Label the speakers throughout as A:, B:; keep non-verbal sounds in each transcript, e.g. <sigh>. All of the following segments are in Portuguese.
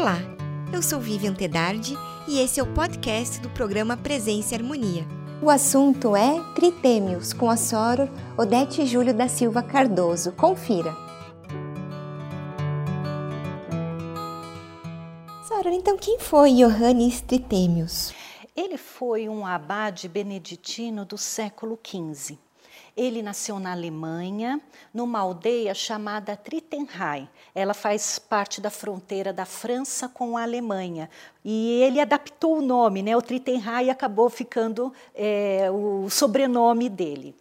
A: Olá, eu sou Vivian Tedardi e esse é o podcast do programa Presença e Harmonia. O assunto é Tritêmios, com a Soror Odete Júlio da Silva Cardoso. Confira! Soror, então quem foi Johannes Tritêmios?
B: Ele foi um abade beneditino do século XV. Ele nasceu na Alemanha, numa aldeia chamada Trittenheim. Ela faz parte da fronteira da França com a Alemanha. E ele adaptou o nome, né? O Trittenheim acabou ficando é, o sobrenome dele.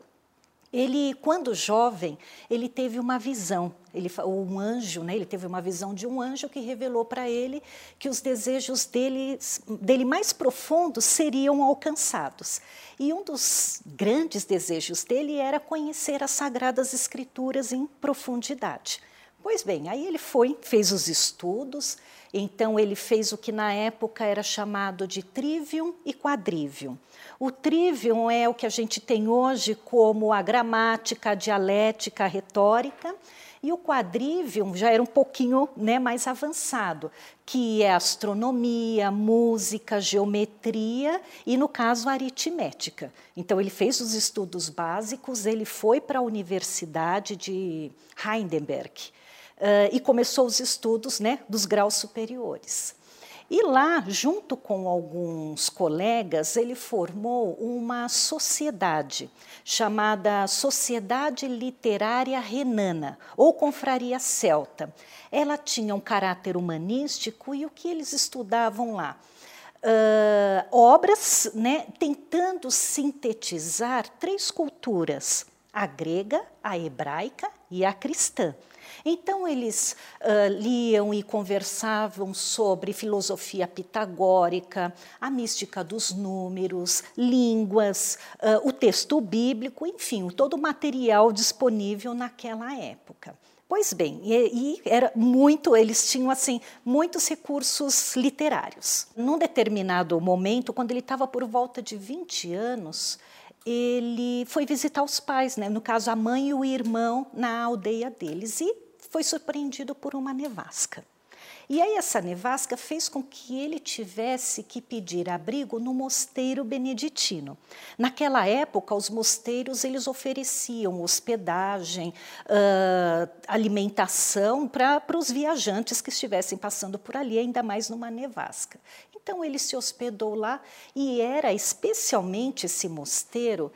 B: Ele, quando jovem, ele teve uma visão, ele, um anjo, né? ele teve uma visão de um anjo que revelou para ele que os desejos dele, dele mais profundos seriam alcançados. E um dos grandes desejos dele era conhecer as Sagradas Escrituras em profundidade. Pois bem, aí ele foi, fez os estudos, então ele fez o que na época era chamado de trivium e quadrivium. O trivium é o que a gente tem hoje como a gramática, a dialética, a retórica, e o quadrivium já era um pouquinho né, mais avançado, que é astronomia, música, geometria e, no caso, aritmética. Então, ele fez os estudos básicos, ele foi para a Universidade de Heidelberg uh, e começou os estudos né, dos graus superiores. E lá, junto com alguns colegas, ele formou uma sociedade chamada Sociedade Literária Renana, ou Confraria Celta. Ela tinha um caráter humanístico e o que eles estudavam lá? Uh, obras né, tentando sintetizar três culturas: a grega, a hebraica e a cristã. Então, eles uh, liam e conversavam sobre filosofia pitagórica, a mística dos números, línguas, uh, o texto bíblico, enfim, todo o material disponível naquela época. Pois bem, e, e, era muito, eles tinham assim muitos recursos literários. Num determinado momento, quando ele estava por volta de 20 anos, ele foi visitar os pais, né? no caso a mãe e o irmão na aldeia deles e foi surpreendido por uma nevasca. E aí essa nevasca fez com que ele tivesse que pedir abrigo no mosteiro beneditino. Naquela época, os mosteiros eles ofereciam hospedagem, uh, alimentação para os viajantes que estivessem passando por ali, ainda mais numa nevasca. Então ele se hospedou lá e era especialmente esse mosteiro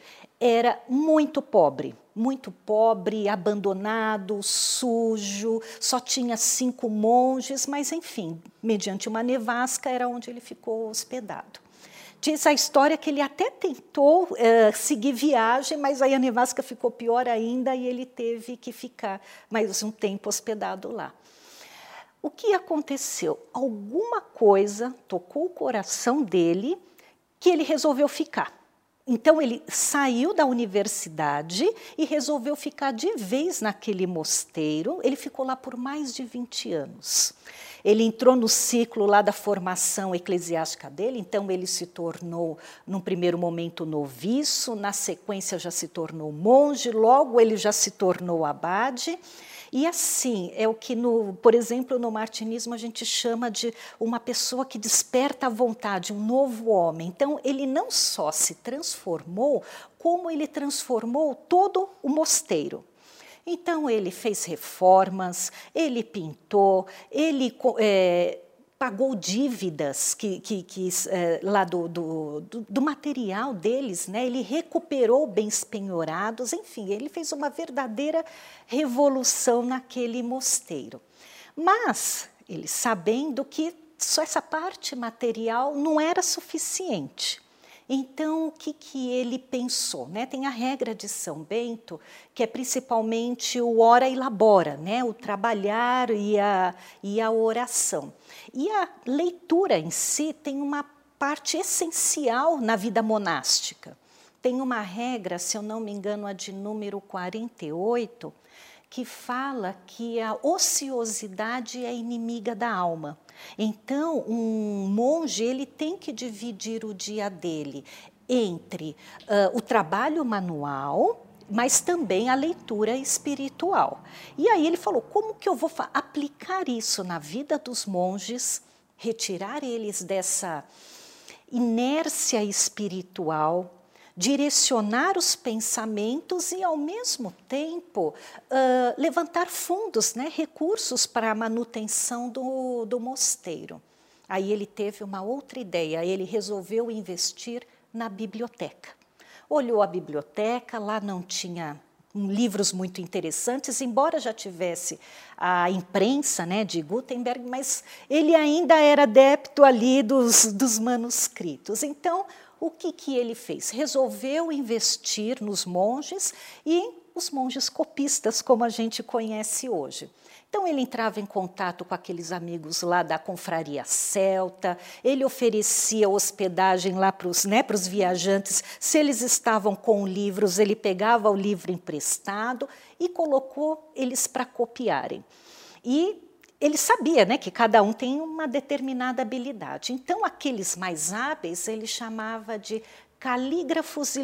B: era muito pobre, muito pobre, abandonado, sujo, só tinha cinco monges, mas enfim, mediante uma nevasca era onde ele ficou hospedado. Diz a história que ele até tentou uh, seguir viagem, mas aí a nevasca ficou pior ainda e ele teve que ficar mais um tempo hospedado lá. O que aconteceu? Alguma coisa tocou o coração dele que ele resolveu ficar. Então ele saiu da universidade e resolveu ficar de vez naquele mosteiro. Ele ficou lá por mais de 20 anos. Ele entrou no ciclo lá da formação eclesiástica dele, então ele se tornou, num primeiro momento, noviço, na sequência já se tornou monge, logo ele já se tornou abade. E assim, é o que, no, por exemplo, no martinismo a gente chama de uma pessoa que desperta a vontade, um novo homem. Então, ele não só se transformou, como ele transformou todo o mosteiro. Então, ele fez reformas, ele pintou, ele é, pagou dívidas que, que, que é, lá do, do, do, material deles, né? ele recuperou bens penhorados, enfim, ele fez uma verdadeira revolução naquele mosteiro. Mas ele sabendo que só essa parte material não era suficiente. Então, o que, que ele pensou? Né? Tem a regra de São Bento, que é principalmente o ora e labora, né? o trabalhar e a, e a oração. E a leitura em si tem uma parte essencial na vida monástica. Tem uma regra, se eu não me engano, a de número 48, que fala que a ociosidade é inimiga da alma. Então, um monge ele tem que dividir o dia dele entre uh, o trabalho manual, mas também a leitura espiritual. E aí ele falou: como que eu vou aplicar isso na vida dos monges? retirar eles dessa inércia espiritual, direcionar os pensamentos e, ao mesmo tempo, uh, levantar fundos, né, recursos para a manutenção do, do mosteiro. Aí ele teve uma outra ideia, ele resolveu investir na biblioteca. Olhou a biblioteca, lá não tinha livros muito interessantes, embora já tivesse a imprensa né, de Gutenberg, mas ele ainda era adepto ali dos, dos manuscritos. Então, o que, que ele fez? Resolveu investir nos monges e os monges copistas, como a gente conhece hoje. Então ele entrava em contato com aqueles amigos lá da confraria celta, ele oferecia hospedagem lá para os né, viajantes, se eles estavam com livros, ele pegava o livro emprestado e colocou eles para copiarem. E ele sabia né, que cada um tem uma determinada habilidade. Então, aqueles mais hábeis ele chamava de calígrafos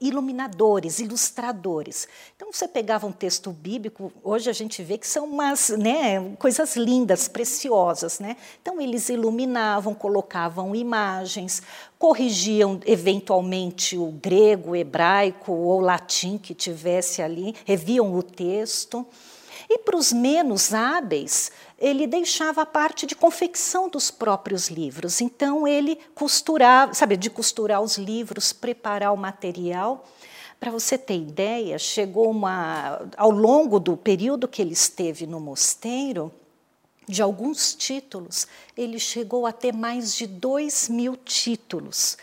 B: iluminadores, ilustradores. Então você pegava um texto bíblico, hoje a gente vê que são umas né, coisas lindas, preciosas. Né? Então eles iluminavam, colocavam imagens, corrigiam eventualmente o grego, o hebraico ou latim que tivesse ali, reviam o texto. E para os menos hábeis, ele deixava a parte de confecção dos próprios livros. Então ele costurava, sabe, de costurar os livros, preparar o material. Para você ter ideia, chegou uma ao longo do período que ele esteve no mosteiro, de alguns títulos, ele chegou a ter mais de dois mil títulos.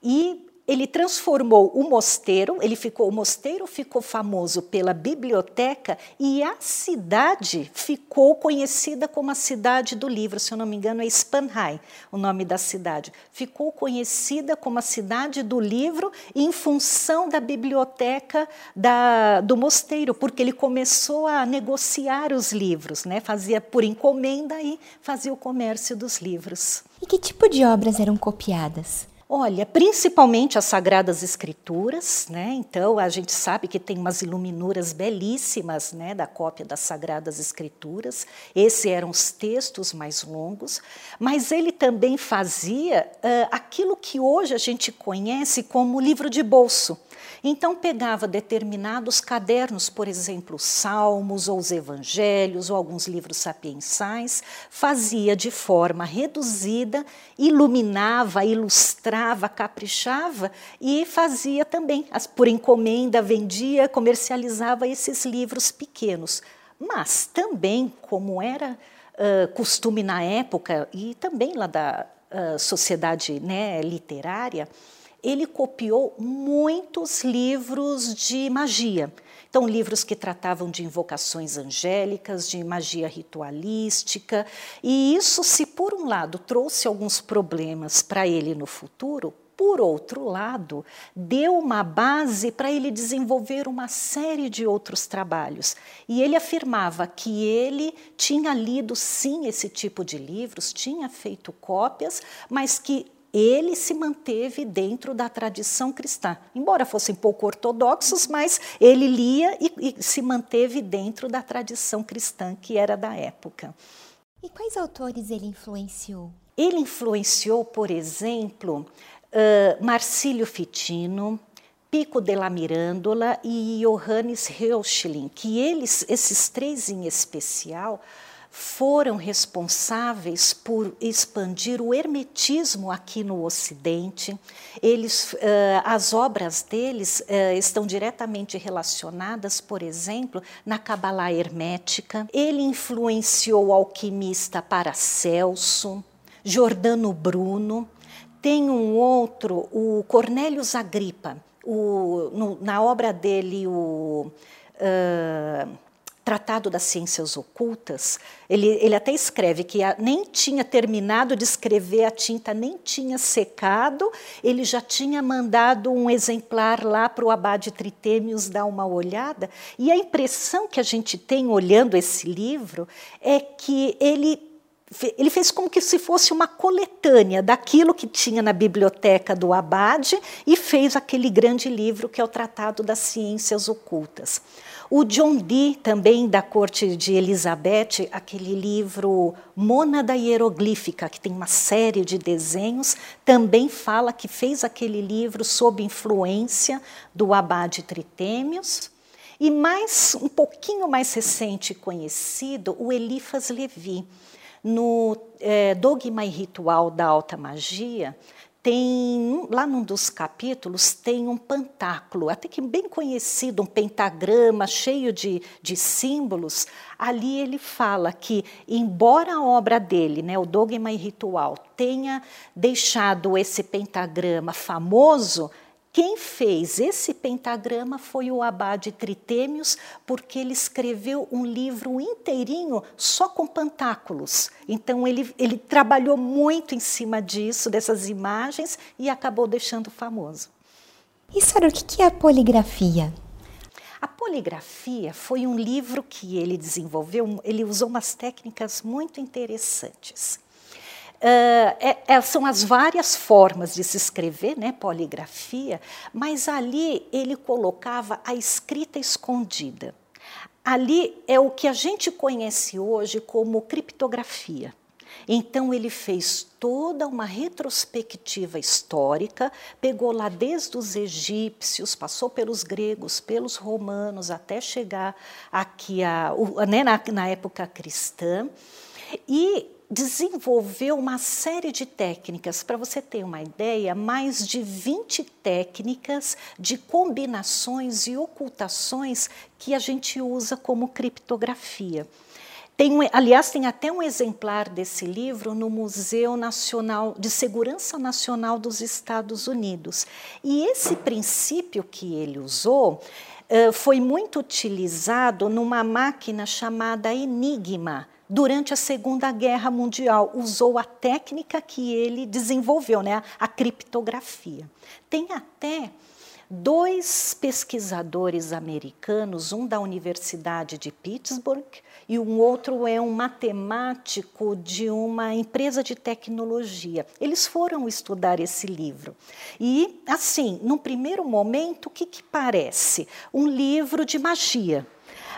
B: E ele transformou o mosteiro, ele ficou, o mosteiro ficou famoso pela biblioteca e a cidade ficou conhecida como a cidade do livro, se eu não me engano é Spanhai, o nome da cidade. Ficou conhecida como a cidade do livro em função da biblioteca da, do mosteiro, porque ele começou a negociar os livros, né? fazia por encomenda e fazia o comércio dos livros.
A: E que tipo de obras eram copiadas?
B: Olha, principalmente as Sagradas Escrituras, né? Então a gente sabe que tem umas iluminuras belíssimas, né, da cópia das Sagradas Escrituras. Esses eram os textos mais longos, mas ele também fazia uh, aquilo que hoje a gente conhece como livro de bolso. Então, pegava determinados cadernos, por exemplo, Salmos ou os Evangelhos ou alguns livros sapiensais, fazia de forma reduzida, iluminava, ilustrava, caprichava e fazia também, por encomenda, vendia, comercializava esses livros pequenos. Mas também, como era uh, costume na época e também lá da uh, sociedade né, literária, ele copiou muitos livros de magia. Então, livros que tratavam de invocações angélicas, de magia ritualística, e isso, se por um lado trouxe alguns problemas para ele no futuro, por outro lado, deu uma base para ele desenvolver uma série de outros trabalhos. E ele afirmava que ele tinha lido sim esse tipo de livros, tinha feito cópias, mas que ele se manteve dentro da tradição cristã. Embora fossem pouco ortodoxos, mas ele lia e, e, se manteve dentro da tradição cristã que era da época.
A: E quais autores ele influenciou?
B: Ele influenciou, por exemplo, uh, Marcílio Fitino, Pico della Mirandola e Johannes Reuchlin, que eles, esses três em especial, foram responsáveis por expandir o hermetismo aqui no Ocidente. Eles, uh, as obras deles uh, estão diretamente relacionadas, por exemplo, na Kabbalah hermética. Ele influenciou o alquimista Paracelso, Giordano Bruno. Tem um outro, o Cornelius Agrippa, o, no, na obra dele, o. Uh, Tratado das Ciências Ocultas, ele, ele até escreve que a, nem tinha terminado de escrever, a tinta nem tinha secado, ele já tinha mandado um exemplar lá para o Abade Tritêmios dar uma olhada, e a impressão que a gente tem olhando esse livro é que ele ele fez como que se fosse uma coletânea daquilo que tinha na biblioteca do Abade e fez aquele grande livro que é o Tratado das Ciências Ocultas. O John Dee, também da corte de Elizabeth, aquele livro Mônada Hieroglífica, que tem uma série de desenhos, também fala que fez aquele livro sob influência do abade Tritêmios. E mais um pouquinho mais recente conhecido, o Elifas Levi. No é, Dogma e Ritual da Alta Magia, tem lá num dos capítulos tem um pantáculo, até que bem conhecido, um pentagrama cheio de, de símbolos. Ali ele fala que, embora a obra dele, né, o Dogma e Ritual, tenha deixado esse pentagrama famoso, quem fez esse pentagrama foi o abade Tritêmios, porque ele escreveu um livro inteirinho só com pantáculos. Então ele, ele trabalhou muito em cima disso, dessas imagens, e acabou deixando famoso.
A: E Sara, o que é a poligrafia?
B: A poligrafia foi um livro que ele desenvolveu, ele usou umas técnicas muito interessantes. Uh, é, são as várias formas de se escrever, né, poligrafia, mas ali ele colocava a escrita escondida. Ali é o que a gente conhece hoje como criptografia. Então ele fez toda uma retrospectiva histórica, pegou lá desde os egípcios, passou pelos gregos, pelos romanos, até chegar aqui a, né, na, na época cristã, e desenvolveu uma série de técnicas. Para você ter uma ideia, mais de 20 técnicas de combinações e ocultações que a gente usa como criptografia. Tem, aliás, tem até um exemplar desse livro no Museu Nacional de Segurança Nacional dos Estados Unidos. E esse princípio que ele usou uh, foi muito utilizado numa máquina chamada Enigma, durante a Segunda Guerra Mundial, usou a técnica que ele desenvolveu, né, a criptografia. Tem até dois pesquisadores americanos, um da Universidade de Pittsburgh e um outro é um matemático de uma empresa de tecnologia. Eles foram estudar esse livro. E, assim, num primeiro momento, o que, que parece? Um livro de magia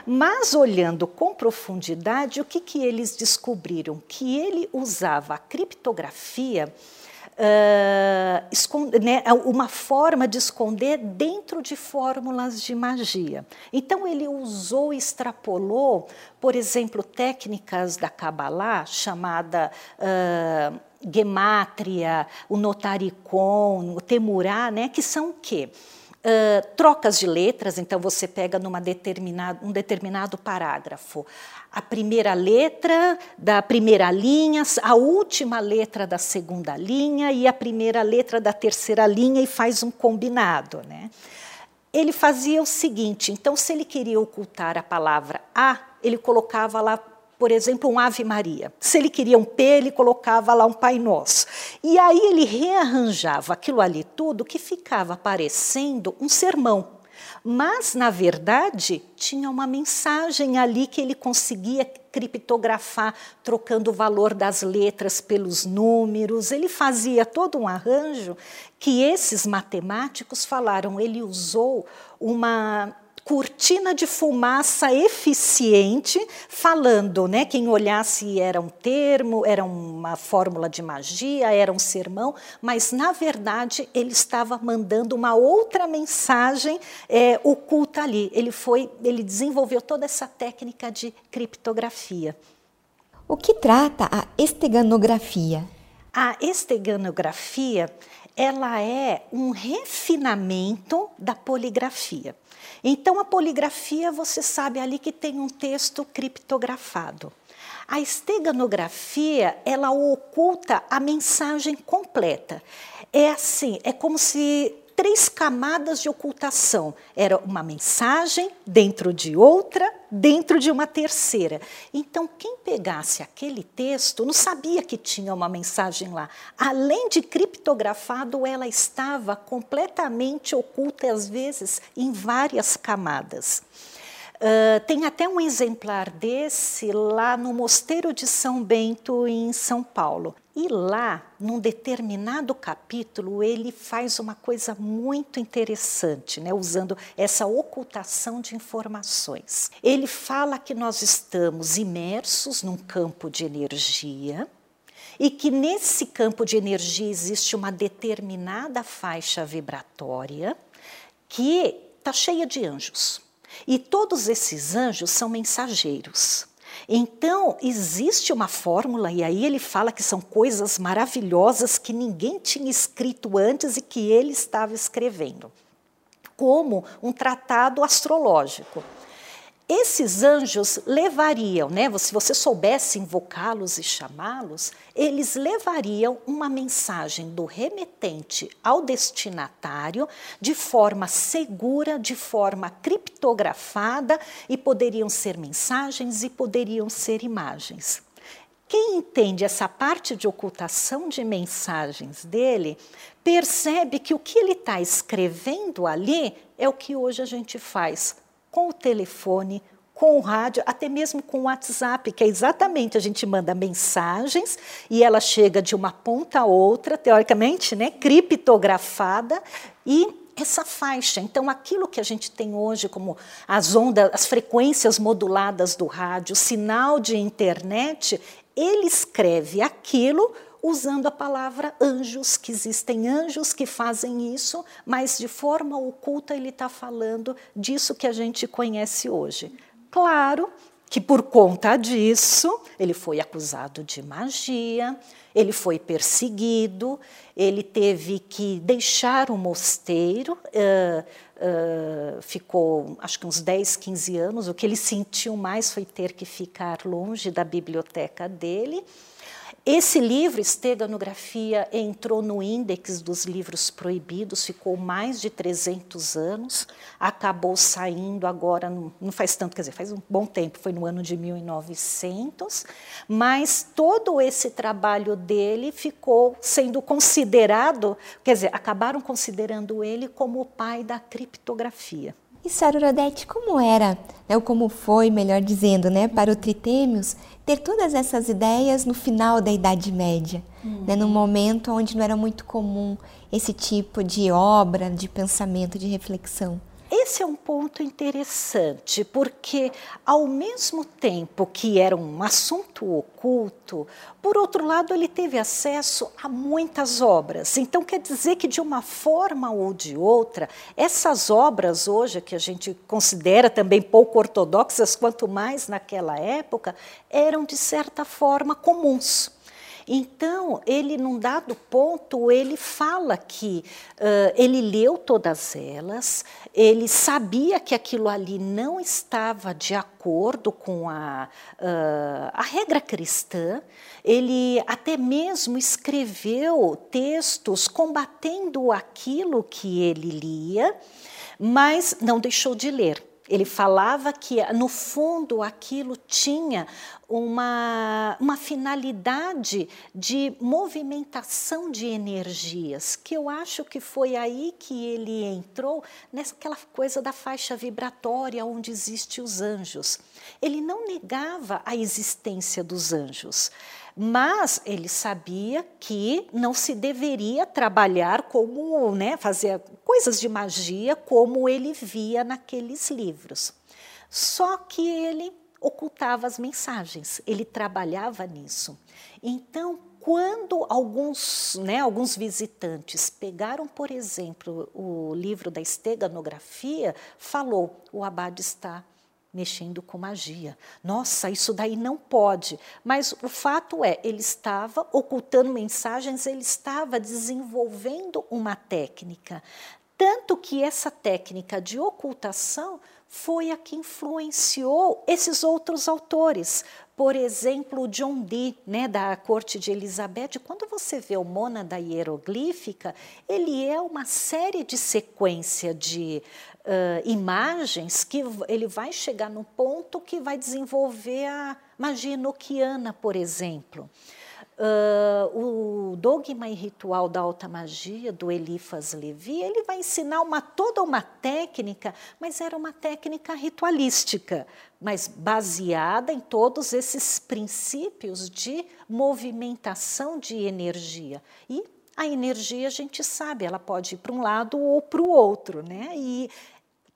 B: mas olhando com profundidade, o que, que eles descobriram? Que ele usava a criptografia Uh, esconde, né, uma forma de esconder dentro de fórmulas de magia. Então, ele usou e extrapolou, por exemplo, técnicas da Kabbalah, chamada uh, gemátria, o notaricon, o temurá, né, que são o quê? Uh, trocas de letras, então você pega numa determinado, um determinado parágrafo a primeira letra da primeira linha, a última letra da segunda linha e a primeira letra da terceira linha e faz um combinado. Né? Ele fazia o seguinte: então, se ele queria ocultar a palavra A, ele colocava lá por exemplo, um Ave Maria. Se ele queria um P, ele colocava lá um Pai Nosso. E aí ele rearranjava aquilo ali tudo que ficava parecendo um sermão. Mas, na verdade, tinha uma mensagem ali que ele conseguia criptografar, trocando o valor das letras pelos números. Ele fazia todo um arranjo que esses matemáticos falaram. Ele usou uma cortina de fumaça eficiente, falando, né? Quem olhasse era um termo, era uma fórmula de magia, era um sermão, mas na verdade ele estava mandando uma outra mensagem é, oculta ali. Ele foi, ele desenvolveu toda essa técnica de criptografia.
A: O que trata a esteganografia?
B: A esteganografia ela é um refinamento da poligrafia. Então, a poligrafia, você sabe ali que tem um texto criptografado. A esteganografia, ela oculta a mensagem completa. É assim, é como se três camadas de ocultação. Era uma mensagem dentro de outra, dentro de uma terceira. Então, quem pegasse aquele texto não sabia que tinha uma mensagem lá. Além de criptografado, ela estava completamente oculta, às vezes, em várias camadas. Uh, tem até um exemplar desse lá no Mosteiro de São Bento, em São Paulo. E lá, num determinado capítulo, ele faz uma coisa muito interessante, né, usando essa ocultação de informações. Ele fala que nós estamos imersos num campo de energia e que nesse campo de energia existe uma determinada faixa vibratória que está cheia de anjos. E todos esses anjos são mensageiros. Então, existe uma fórmula, e aí ele fala que são coisas maravilhosas que ninguém tinha escrito antes e que ele estava escrevendo, como um tratado astrológico. Esses anjos levariam, né, se você soubesse invocá-los e chamá-los, eles levariam uma mensagem do remetente ao destinatário de forma segura, de forma criptografada, e poderiam ser mensagens e poderiam ser imagens. Quem entende essa parte de ocultação de mensagens dele, percebe que o que ele está escrevendo ali é o que hoje a gente faz com o telefone, com o rádio, até mesmo com o WhatsApp, que é exatamente a gente manda mensagens e ela chega de uma ponta a outra, teoricamente, né, criptografada e essa faixa. Então, aquilo que a gente tem hoje como as ondas, as frequências moduladas do rádio, sinal de internet, ele escreve aquilo usando a palavra anjos, que existem anjos que fazem isso, mas de forma oculta ele está falando disso que a gente conhece hoje. Claro que por conta disso ele foi acusado de magia, ele foi perseguido, ele teve que deixar o mosteiro, uh, uh, ficou acho que uns 10, 15 anos. O que ele sentiu mais foi ter que ficar longe da biblioteca dele. Esse livro, Esteganografia, entrou no índex dos livros proibidos, ficou mais de 300 anos, acabou saindo agora, não faz tanto, quer dizer, faz um bom tempo, foi no ano de 1900, mas todo esse trabalho dele ficou sendo considerado, quer dizer, acabaram considerando ele como o pai da criptografia.
A: E Sarurodete, como era, né, ou como foi, melhor dizendo, né, para o Tritêmios, ter todas essas ideias no final da Idade Média, uhum. né, num momento onde não era muito comum esse tipo de obra, de pensamento, de reflexão?
B: Esse é um ponto interessante, porque ao mesmo tempo que era um assunto oculto, por outro lado, ele teve acesso a muitas obras. Então, quer dizer que, de uma forma ou de outra, essas obras hoje, que a gente considera também pouco ortodoxas, quanto mais naquela época, eram, de certa forma, comuns. Então, ele, num dado ponto, ele fala que uh, ele leu todas elas, ele sabia que aquilo ali não estava de acordo com a, uh, a regra cristã, ele até mesmo escreveu textos combatendo aquilo que ele lia, mas não deixou de ler. Ele falava que, no fundo, aquilo tinha uma, uma finalidade de movimentação de energias, que eu acho que foi aí que ele entrou nessa coisa da faixa vibratória onde existem os anjos. Ele não negava a existência dos anjos, mas ele sabia que não se deveria trabalhar como, né, fazer coisas de magia como ele via naqueles livros. Só que ele ocultava as mensagens, ele trabalhava nisso. Então, quando alguns, né, alguns visitantes pegaram, por exemplo, o livro da esteganografia, falou: o abade está mexendo com magia. Nossa, isso daí não pode. Mas o fato é, ele estava ocultando mensagens, ele estava desenvolvendo uma técnica. Tanto que essa técnica de ocultação foi a que influenciou esses outros autores. Por exemplo, John Dee, né, da corte de Elizabeth, quando você vê o Mônada hieroglífica, ele é uma série de sequência de uh, imagens que ele vai chegar no ponto que vai desenvolver a magia enoquiana, por exemplo. Uh, o dogma e ritual da alta magia do Elifas Levi, ele vai ensinar uma, toda uma técnica, mas era uma técnica ritualística, mas baseada em todos esses princípios de movimentação de energia. E a energia, a gente sabe, ela pode ir para um lado ou para o outro, né? E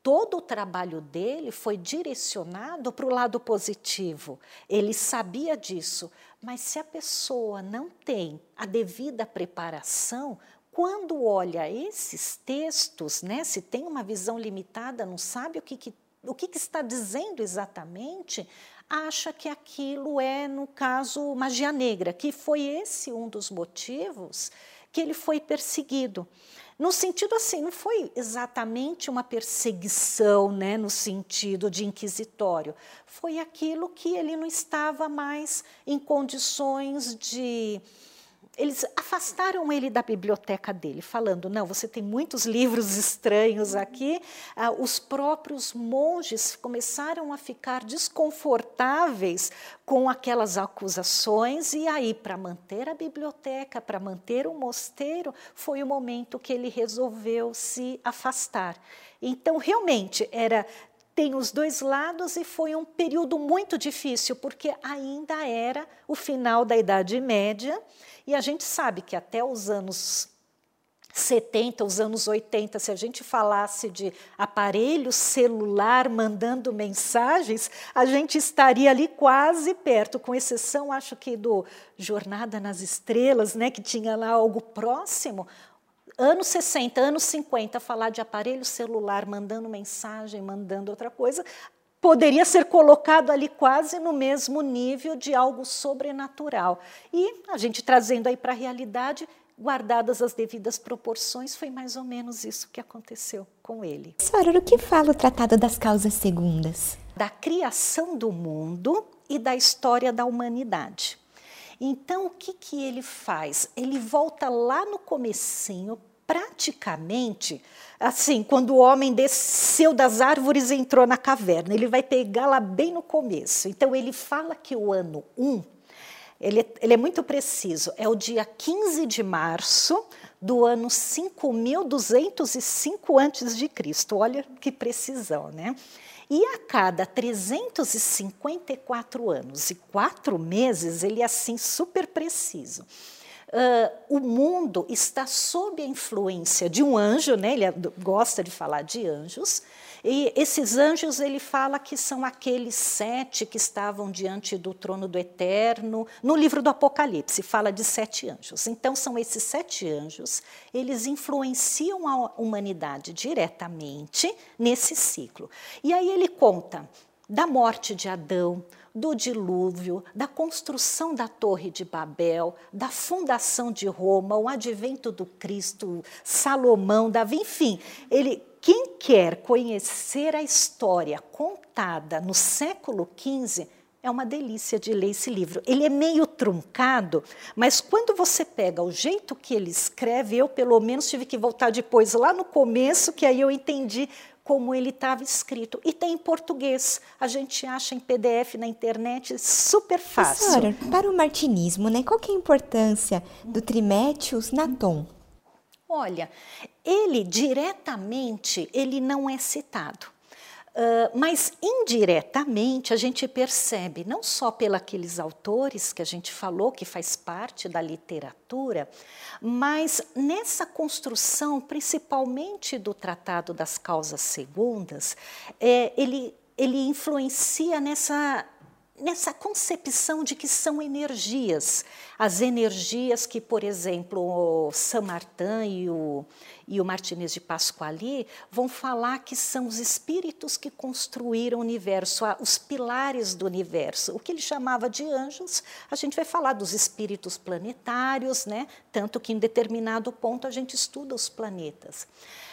B: todo o trabalho dele foi direcionado para o lado positivo. Ele sabia disso, mas se a pessoa não tem a devida preparação, quando olha esses textos, né, se tem uma visão limitada, não sabe o que, que o que, que está dizendo exatamente, acha que aquilo é, no caso, magia negra, que foi esse um dos motivos que ele foi perseguido. No sentido assim, não foi exatamente uma perseguição, né, no sentido de inquisitório. Foi aquilo que ele não estava mais em condições de eles afastaram ele da biblioteca dele, falando: não, você tem muitos livros estranhos aqui. Ah, os próprios monges começaram a ficar desconfortáveis com aquelas acusações, e aí, para manter a biblioteca, para manter o mosteiro, foi o momento que ele resolveu se afastar. Então, realmente, era tem os dois lados e foi um período muito difícil, porque ainda era o final da Idade Média e a gente sabe que até os anos 70, os anos 80, se a gente falasse de aparelho celular mandando mensagens, a gente estaria ali quase perto, com exceção, acho que do Jornada nas Estrelas, né, que tinha lá algo próximo anos 60, anos 50, falar de aparelho celular, mandando mensagem, mandando outra coisa, poderia ser colocado ali quase no mesmo nível de algo sobrenatural. E a gente trazendo aí para a realidade, guardadas as devidas proporções, foi mais ou menos isso que aconteceu com ele.
A: Senhora, o que fala o Tratado das Causas Segundas?
B: Da criação do mundo e da história da humanidade. Então, o que, que ele faz? Ele volta lá no comecinho, praticamente, assim, quando o homem desceu das árvores e entrou na caverna. Ele vai pegar lá bem no começo. Então, ele fala que o ano 1, ele, ele é muito preciso, é o dia 15 de março do ano 5.205 a.C. Olha que precisão, né? E a cada 354 anos e quatro meses, ele é assim super preciso. Uh, o mundo está sob a influência de um anjo, né? ele gosta de falar de anjos, e esses anjos ele fala que são aqueles sete que estavam diante do trono do Eterno. No livro do Apocalipse fala de sete anjos. Então são esses sete anjos, eles influenciam a humanidade diretamente nesse ciclo. E aí ele conta da morte de Adão, do dilúvio, da construção da Torre de Babel, da fundação de Roma, o advento do Cristo, Salomão, Davi, enfim, ele quem quer conhecer a história contada no século XV é uma delícia de ler esse livro. Ele é meio truncado, mas quando você pega o jeito que ele escreve, eu pelo menos tive que voltar depois lá no começo, que aí eu entendi como ele estava escrito. E tem em português. A gente acha em PDF na internet super fácil.
A: Professora, para o martinismo, né, qual que é a importância do Trimétios na Tom?
B: Olha, ele diretamente ele não é citado. Uh, mas indiretamente a gente percebe, não só pelos autores que a gente falou, que faz parte da literatura, mas nessa construção, principalmente do Tratado das Causas Segundas, é, ele, ele influencia nessa nessa concepção de que são energias. As energias que, por exemplo, o Saint-Martin e o, e o Martinez de Pasquali vão falar que são os espíritos que construíram o universo, os pilares do universo. O que ele chamava de anjos, a gente vai falar dos espíritos planetários, né? tanto que em determinado ponto a gente estuda os planetas.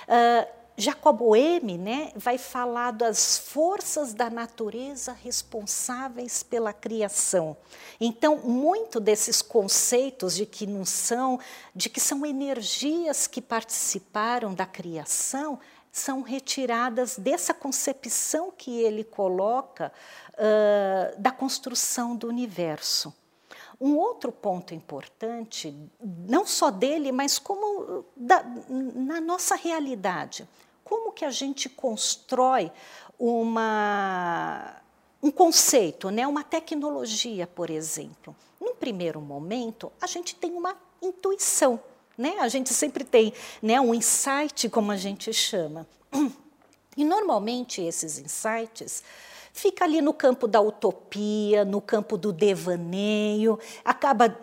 B: Uh, Jacob Boehme né, vai falar das forças da natureza responsáveis pela criação. Então, muito desses conceitos de que não são, de que são energias que participaram da criação, são retiradas dessa concepção que ele coloca uh, da construção do universo. Um outro ponto importante, não só dele, mas como da, na nossa realidade. Como que a gente constrói uma, um conceito, né? uma tecnologia, por exemplo. Num primeiro momento, a gente tem uma intuição, né? a gente sempre tem né, um insight, como a gente chama. <clears throat> E normalmente esses insights fica ali no campo da utopia, no campo do devaneio, acaba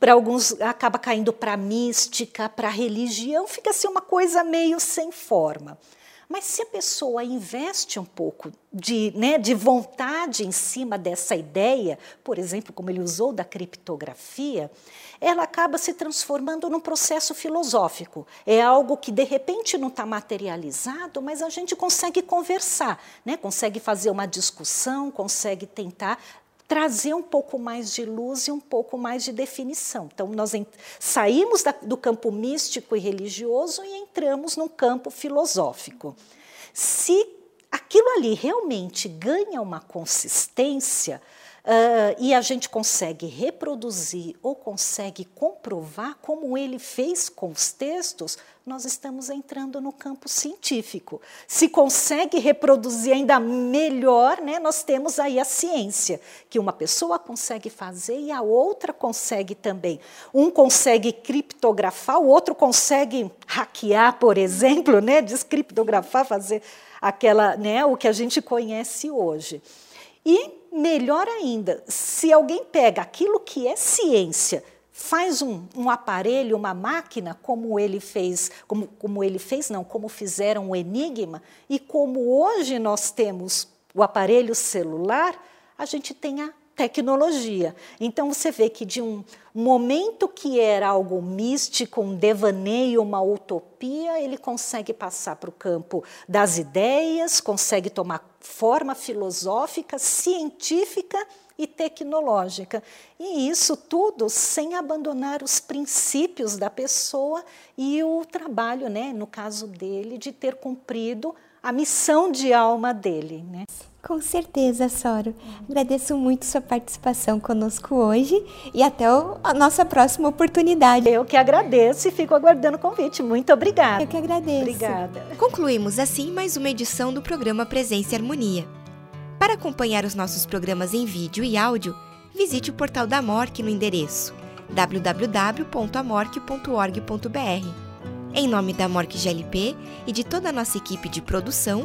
B: para alguns acaba caindo para a mística, para a religião, fica assim uma coisa meio sem forma. Mas se a pessoa investe um pouco de, né, de vontade em cima dessa ideia, por exemplo, como ele usou da criptografia, ela acaba se transformando num processo filosófico. É algo que de repente não está materializado, mas a gente consegue conversar, né? consegue fazer uma discussão, consegue tentar trazer um pouco mais de luz e um pouco mais de definição. Então, nós saímos da, do campo místico e religioso e entramos num campo filosófico. Se aquilo ali realmente ganha uma consistência, Uh, e a gente consegue reproduzir ou consegue comprovar como ele fez com os textos, nós estamos entrando no campo científico. Se consegue reproduzir ainda melhor, né, nós temos aí a ciência, que uma pessoa consegue fazer e a outra consegue também. Um consegue criptografar, o outro consegue hackear, por exemplo, né, descriptografar, fazer aquela, né, o que a gente conhece hoje. E melhor ainda, se alguém pega aquilo que é ciência, faz um, um, aparelho, uma máquina, como ele fez, como, como ele fez, não, como fizeram o Enigma, e como hoje nós temos o aparelho celular, a gente tem a tecnologia. Então você vê que de um momento que era algo místico, um devaneio, uma utopia, ele consegue passar para o campo das ideias, consegue tomar forma filosófica, científica e tecnológica. E isso tudo sem abandonar os princípios da pessoa e o trabalho, né, no caso dele, de ter cumprido a missão de alma dele. Né?
A: Com certeza, Soro. Agradeço muito sua participação conosco hoje e até a nossa próxima oportunidade.
B: Eu que agradeço e fico aguardando o convite. Muito obrigada.
A: Eu que agradeço.
B: Obrigada.
A: Concluímos assim mais uma edição do programa Presença e Harmonia. Para acompanhar os nossos programas em vídeo e áudio, visite o portal da MORC no endereço www.amorque.org.br. Em nome da MORC GLP e de toda a nossa equipe de produção,